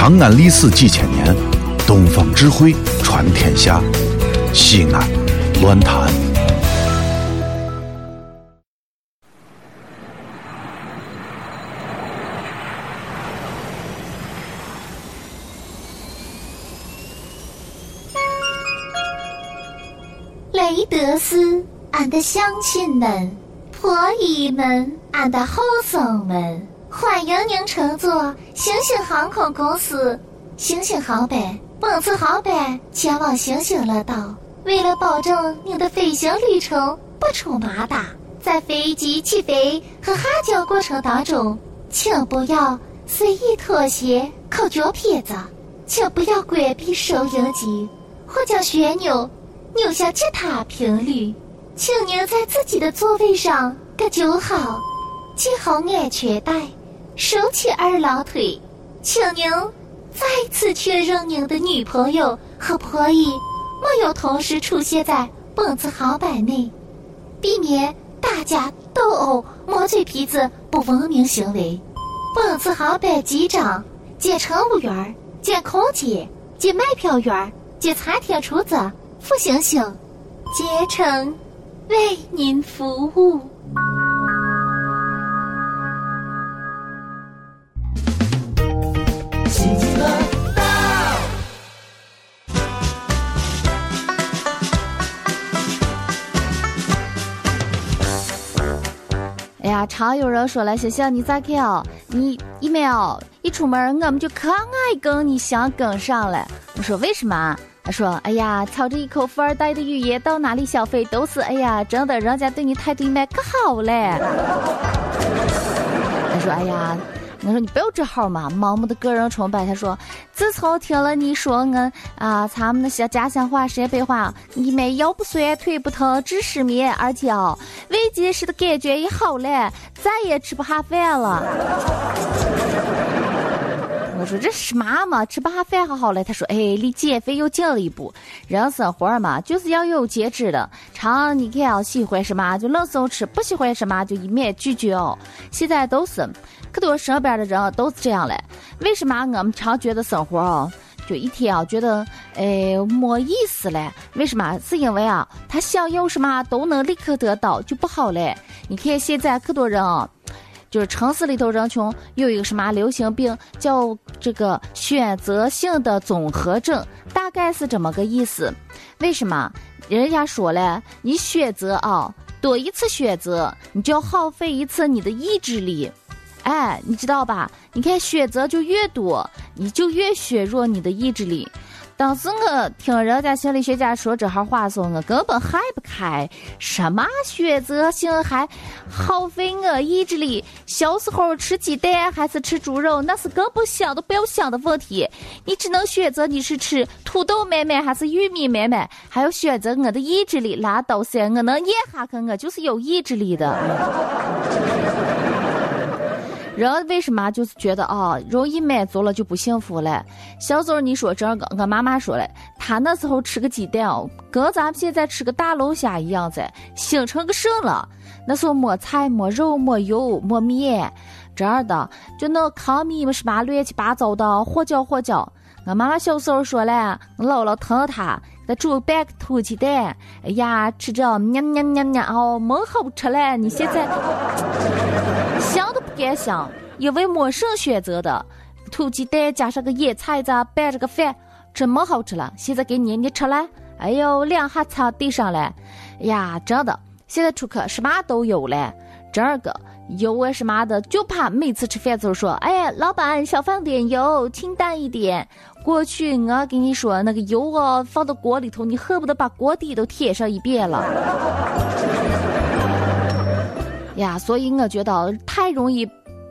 长安历史几千年，东方智慧传天下。西安，乱谈。雷德斯，俺的乡亲们、婆姨们、俺的后生们，欢迎您乘坐星星航空公司。星星航班、本次航班前往星星乐岛。为了保证您的飞行旅程不出麻烦，在飞机起飞和下降过程当中，请不要随意脱鞋、扣脚撇子，请不要关闭收音机或将旋钮。扭向其他频率，请您在自己的座位上搁就好，系好安全带，收起二郎腿。请您再次确认您的女朋友和婆姨没有同时出现在本次航班内，避免打架斗殴、磨嘴皮子不文明行为。本次航班机长兼乘务员兼空姐兼卖票员兼餐厅厨子。付星星，竭诚为您服务。常有人说了，小小你咋看？你一没有一出门，我们就可爱跟你想跟上了。我说为什么？他说：“哎呀，操着一口富二代的语言，到哪里消费都是哎呀，真的，人家对你态度蛮可好嘞。”他说：“哎呀，我说你不要这号嘛，盲目的个人崇拜。”他说：“自从听了你说我啊，咱们那些家乡话、陕北话，你们腰不酸、腿不疼、治失眠，而且哦，胃结石的感觉也好了，再也吃不下饭了。”我说这是嘛嘛，吃不下饭还好嘞。他说，哎，离减肥又近了一步。人生活嘛，就是要有节制的。常你看啊，喜欢什么就冷松吃，不喜欢什么就一面拒绝哦。现在都是可多身边的人都是这样嘞。为什么我们常觉得生活哦，就一天啊觉得哎没意思嘞？为什么？是因为啊，他想要什么都能立刻得到，就不好嘞。你看现在可多人啊。就是城市里头人群有一个什么流行病，叫这个选择性的综合症，大概是这么个意思。为什么？人家说了，你选择啊，多一次选择，你就要耗费一次你的意志力。哎，你知道吧？你看选择就越多，你就越削弱你的意志力。当时我听人家心理学家说这号话的时，我根本害不开。什么选择性还耗费我意志力？小时候吃鸡蛋还是吃猪肉，那是根本想都不要想的问题。你只能选择你是吃土豆麦麦还是玉米麦麦，还要选择我的意志力。拉倒噻，我能咽下去，我就是有意志力的。人为什么就是觉得啊，容易满足了就不幸福了？小时候你说这个，我妈妈说了，她那时候吃个鸡蛋哦，跟咱们现在吃个大龙虾一样子，形成个肾了。那时候没菜、没肉、没油、没面，这样的就那糠米么什么乱七八糟的，和搅和搅。我妈妈小时候说了，姥姥疼她，给她煮半个土鸡蛋，哎呀，吃着喵喵喵喵哦，蛮好吃嘞。你现在想都不敢想，因为没剩选择的，土鸡蛋加上个野菜子拌着个饭，真么好吃了。现在给你，你吃了，哎呦，两下擦地上了，呀，真的，现在出去什么都有了，这个。油啊什么的，就怕每次吃饭时候说：“哎，老板少放点油，清淡一点。”过去我跟你说，那个油哦，放到锅里头，你恨不得把锅底都舔上一遍了。呀，所以我觉得太容易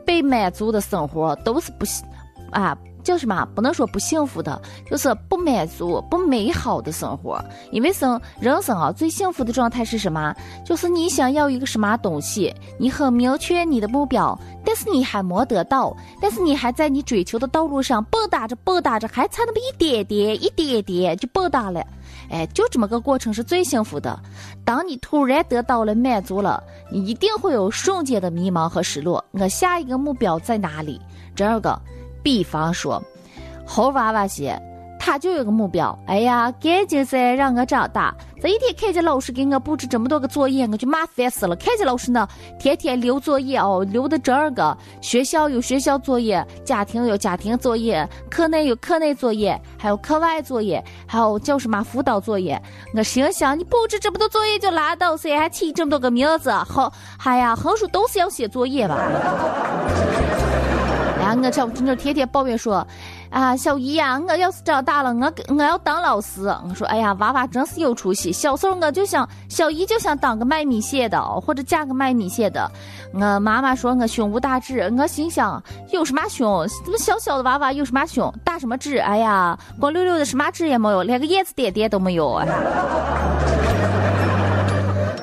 被满足的生活都是不行啊。叫什么？不能说不幸福的，就是不满足、不美好的生活。因为生人生啊，最幸福的状态是什么？就是你想要一个什么东西，你很明确你的目标，但是你还没得到，但是你还在你追求的道路上蹦跶着、蹦跶着，还差那么一点点、一点点就蹦跶了。哎，就这么个过程是最幸福的。当你突然得到了满足了，你一定会有瞬间的迷茫和失落。我下一个目标在哪里？这个。比方说，猴娃娃些。他就有个目标，哎呀，赶紧噻让我长大。这一天看见老师给我布置这么多个作业，我就麻烦死了。看见老师呢，天天留作业哦，留的这儿个。学校有学校作业，家庭有家庭作业，课内有课内作业，还有课外作业，还有叫什么辅导作业。我心想，你布置这么多作业就拉倒噻，还起这么多个名字，好，哎呀，横竖都是要写作业吧？我这真的天天抱怨说。啊，小姨呀，我要是长大了，我我要当老师。我说，哎呀，娃娃真是有出息。小时候我就想，小姨就想当个卖米线的，或者嫁个卖米线的。我妈妈说我胸无大志，我心想，有什么胸？这么小小的娃娃有什么胸？大什么志？哎呀，光溜溜的什么志也没有，连个叶子点点都没有啊。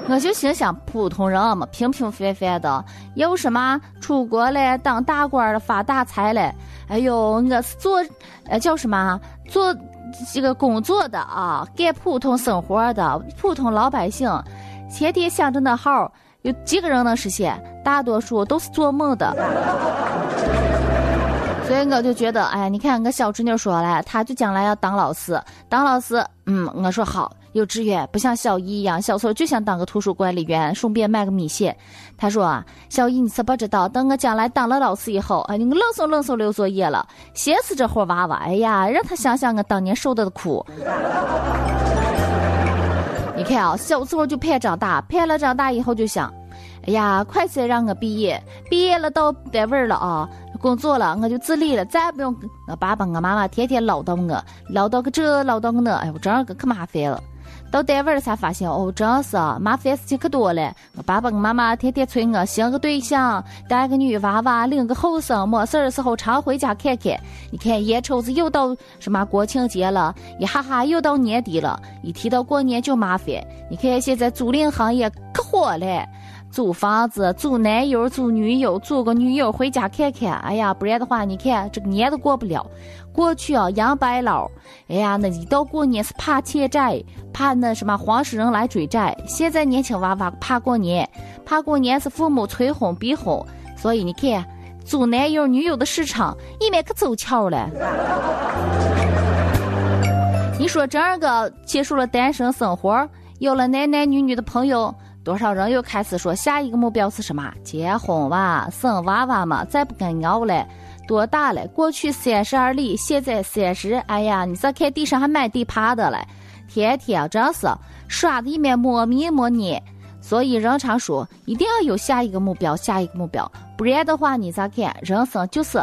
我就心想，普通人嘛，平平凡凡的，有什么出国了，当大官了，发大财了？哎呦，我是做，呃，叫什么？做这个工作的啊，干普通生活的普通老百姓，天天想着那号，有几个人能实现？大多数都是做梦的。所以我就觉得，哎，你看我小侄女说了，她就将来要当老师，当老师，嗯，我说好。幼稚园不像小姨一样，小时候就想当个图书管理员，顺便卖个米线。他说啊，小姨你是不知道，等我将来当了老师以后，哎，你冷手冷手留作业了，写死这伙娃娃。哎呀，让他想想我当年受的苦。你看啊，小时候就盼长大，盼了长大以后就想，哎呀，快些让我毕业，毕业了到单位了啊，工作了，我就自立了，再也不用我爸爸我妈妈天天唠叨我，唠叨个这唠叨个那，哎，我这样个可麻烦了。到单位儿才发现，哦，真是麻烦事情可多了。我爸爸、我妈妈天天催我寻个对象，带个女娃娃，领个后生，没事的时候常回家看看。你看，眼瞅着又到什么国庆节了，一哈哈又到年底了，一提到过年就麻烦。你看现在租赁行业可火了，租房子、租男友、租女友、租个女友回家看看。哎呀，不然的话，你看这个年都过不了。过去啊，养白老，哎呀，那一到过年是怕欠债，怕那什么黄世仁来追债。现在年轻娃娃怕过年，怕过年是父母催婚逼婚，所以你看，租男友女友的市场一面可走俏了。你说这个结束了单身生活，有了男男女女的朋友，多少人又开始说下一个目标是什么？结婚哇，生娃娃嘛，再不跟熬了。多大了？过去三十而立，现在三十。哎呀，你再看地上。还满地爬的嘞，天天真是耍的一面磨米磨捏。所以人常说，一定要有下一个目标，下一个目标，不然的话，你咋看？人生就是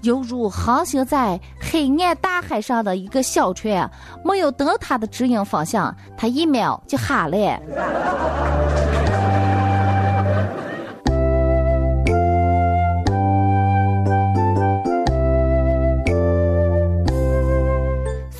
犹如航行在黑暗大海上。的一个小船，没有灯塔的指引方向，它一秒就哈了。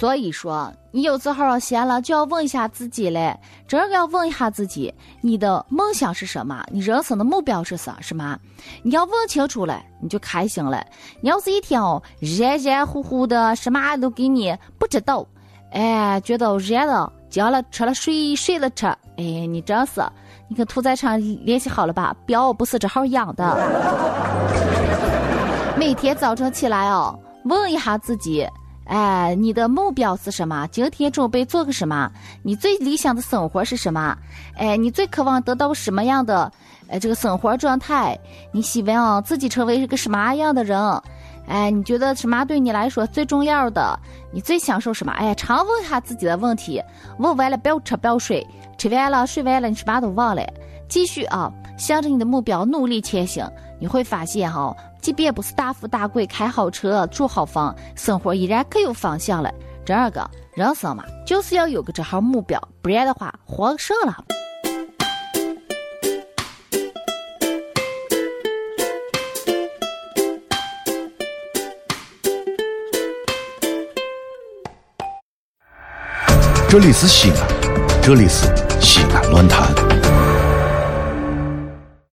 所以说，你有时候闲了就要问一下自己嘞，真的要问一下自己，你的梦想是什么？你人生的目标是啥？什么？你要问清楚了，你就开心了。你要是一天哦，热热乎乎的，什么都给你不知道，哎，觉得热了，将了吃了睡，睡了吃，哎，你真是，你跟屠宰场联系好了吧？膘不是这号养的。每天早晨起来哦，问一下自己。哎，你的目标是什么？今天准备做个什么？你最理想的生活是什么？哎，你最渴望得到什么样的哎这个生活状态？你希望自己成为一个什么样的人？哎，你觉得什么对你来说最重要的？你最享受什么？哎，常问下自己的问题，问完了不要吃不要睡，吃完了睡完了你什么都忘了，继续啊，向着你的目标努力前行，你会发现哈。即便不是大富大贵、开好车、住好房，生活依然可有方向了。这二个人生嘛，就是要有个这号目标，不然的话，活啥了？这里是西安，这里是西安论坛。